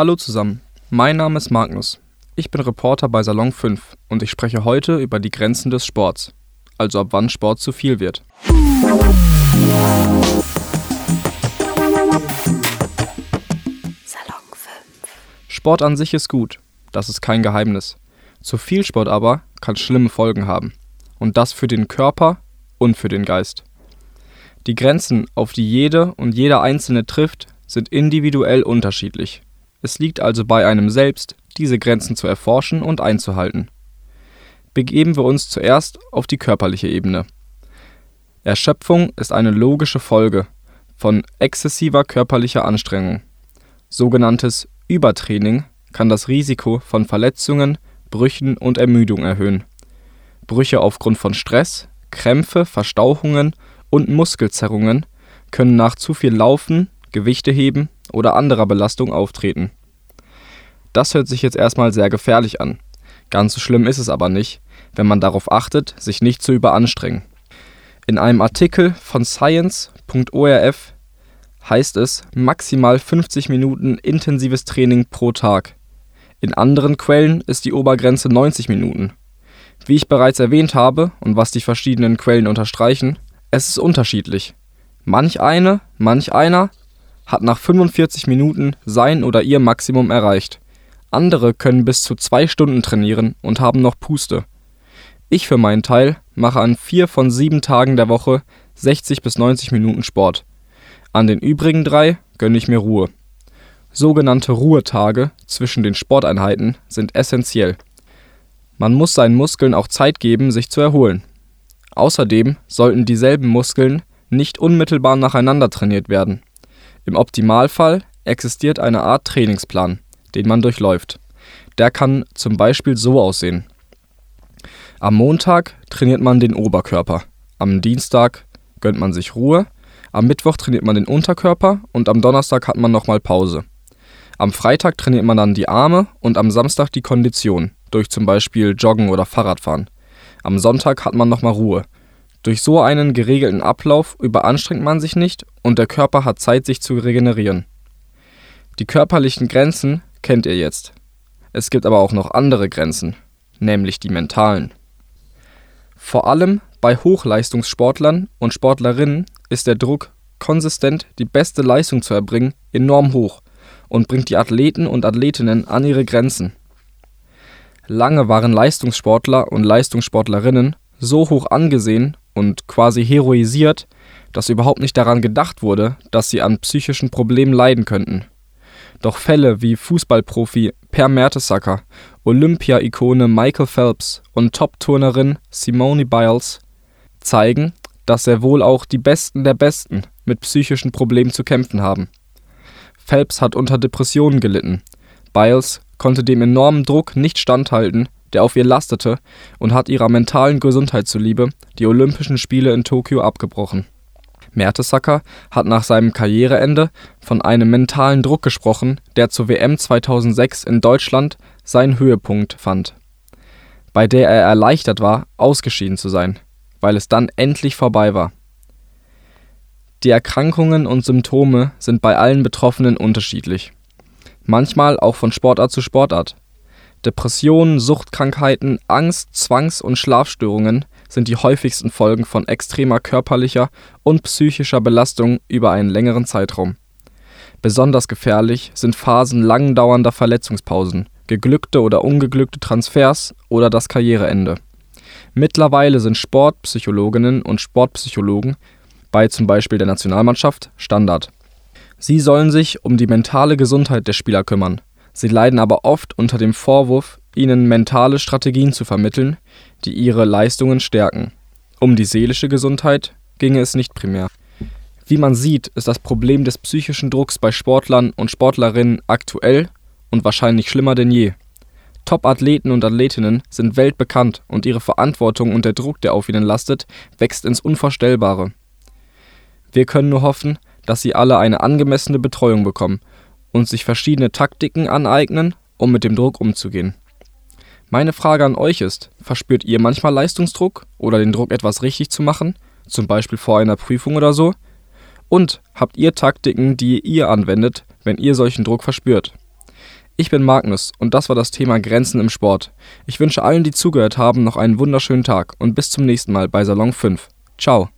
Hallo zusammen, mein Name ist Magnus. Ich bin Reporter bei Salon 5 und ich spreche heute über die Grenzen des Sports, also ab wann Sport zu viel wird. Salon 5. Sport an sich ist gut, das ist kein Geheimnis. Zu viel Sport aber kann schlimme Folgen haben. Und das für den Körper und für den Geist. Die Grenzen, auf die jede und jeder Einzelne trifft, sind individuell unterschiedlich. Es liegt also bei einem selbst, diese Grenzen zu erforschen und einzuhalten. Begeben wir uns zuerst auf die körperliche Ebene. Erschöpfung ist eine logische Folge von exzessiver körperlicher Anstrengung. Sogenanntes Übertraining kann das Risiko von Verletzungen, Brüchen und Ermüdung erhöhen. Brüche aufgrund von Stress, Krämpfe, Verstauchungen und Muskelzerrungen können nach zu viel Laufen, Gewichte heben oder anderer Belastung auftreten. Das hört sich jetzt erstmal sehr gefährlich an. Ganz so schlimm ist es aber nicht, wenn man darauf achtet, sich nicht zu überanstrengen. In einem Artikel von science.orf heißt es maximal 50 Minuten intensives Training pro Tag. In anderen Quellen ist die Obergrenze 90 Minuten. Wie ich bereits erwähnt habe und was die verschiedenen Quellen unterstreichen, es ist unterschiedlich. Manch eine, manch einer hat nach 45 Minuten sein oder ihr Maximum erreicht. Andere können bis zu zwei Stunden trainieren und haben noch Puste. Ich für meinen Teil mache an vier von sieben Tagen der Woche 60 bis 90 Minuten Sport. An den übrigen drei gönne ich mir Ruhe. Sogenannte Ruhetage zwischen den Sporteinheiten sind essentiell. Man muss seinen Muskeln auch Zeit geben, sich zu erholen. Außerdem sollten dieselben Muskeln nicht unmittelbar nacheinander trainiert werden. Im Optimalfall existiert eine Art Trainingsplan, den man durchläuft. Der kann zum Beispiel so aussehen. Am Montag trainiert man den Oberkörper, am Dienstag gönnt man sich Ruhe, am Mittwoch trainiert man den Unterkörper und am Donnerstag hat man nochmal Pause. Am Freitag trainiert man dann die Arme und am Samstag die Kondition, durch zum Beispiel Joggen oder Fahrradfahren. Am Sonntag hat man nochmal Ruhe. Durch so einen geregelten Ablauf überanstrengt man sich nicht und der Körper hat Zeit, sich zu regenerieren. Die körperlichen Grenzen kennt ihr jetzt. Es gibt aber auch noch andere Grenzen, nämlich die mentalen. Vor allem bei Hochleistungssportlern und Sportlerinnen ist der Druck, konsistent die beste Leistung zu erbringen, enorm hoch und bringt die Athleten und Athletinnen an ihre Grenzen. Lange waren Leistungssportler und Leistungssportlerinnen so hoch angesehen und quasi heroisiert, dass überhaupt nicht daran gedacht wurde, dass sie an psychischen Problemen leiden könnten. Doch Fälle wie Fußballprofi Per Mertesacker, Olympia-Ikone Michael Phelps und Top-Turnerin Simone Biles zeigen, dass sehr wohl auch die Besten der Besten mit psychischen Problemen zu kämpfen haben Phelps hat unter Depressionen gelitten. Biles konnte dem enormen Druck nicht standhalten, der auf ihr lastete, und hat ihrer mentalen Gesundheit zuliebe die Olympischen Spiele in Tokio abgebrochen. Mertesacker hat nach seinem Karriereende von einem mentalen Druck gesprochen, der zur WM 2006 in Deutschland seinen Höhepunkt fand, bei der er erleichtert war, ausgeschieden zu sein, weil es dann endlich vorbei war die Erkrankungen und Symptome sind bei allen Betroffenen unterschiedlich, manchmal auch von Sportart zu Sportart. Depressionen, Suchtkrankheiten, Angst, Zwangs und Schlafstörungen sind die häufigsten Folgen von extremer körperlicher und psychischer Belastung über einen längeren Zeitraum. Besonders gefährlich sind Phasen lang dauernder Verletzungspausen, geglückte oder ungeglückte Transfers oder das Karriereende. Mittlerweile sind Sportpsychologinnen und Sportpsychologen bei zum Beispiel der Nationalmannschaft Standard. Sie sollen sich um die mentale Gesundheit der Spieler kümmern. Sie leiden aber oft unter dem Vorwurf, ihnen mentale Strategien zu vermitteln, die ihre Leistungen stärken. Um die seelische Gesundheit ginge es nicht primär. Wie man sieht, ist das Problem des psychischen Drucks bei Sportlern und Sportlerinnen aktuell und wahrscheinlich schlimmer denn je. Top-Athleten und Athletinnen sind weltbekannt und ihre Verantwortung und der Druck, der auf ihnen lastet, wächst ins Unvorstellbare. Wir können nur hoffen, dass sie alle eine angemessene Betreuung bekommen und sich verschiedene Taktiken aneignen, um mit dem Druck umzugehen. Meine Frage an euch ist: Verspürt ihr manchmal Leistungsdruck oder den Druck, etwas richtig zu machen, zum Beispiel vor einer Prüfung oder so? Und habt ihr Taktiken, die ihr anwendet, wenn ihr solchen Druck verspürt? Ich bin Magnus und das war das Thema Grenzen im Sport. Ich wünsche allen, die zugehört haben, noch einen wunderschönen Tag und bis zum nächsten Mal bei Salon 5. Ciao.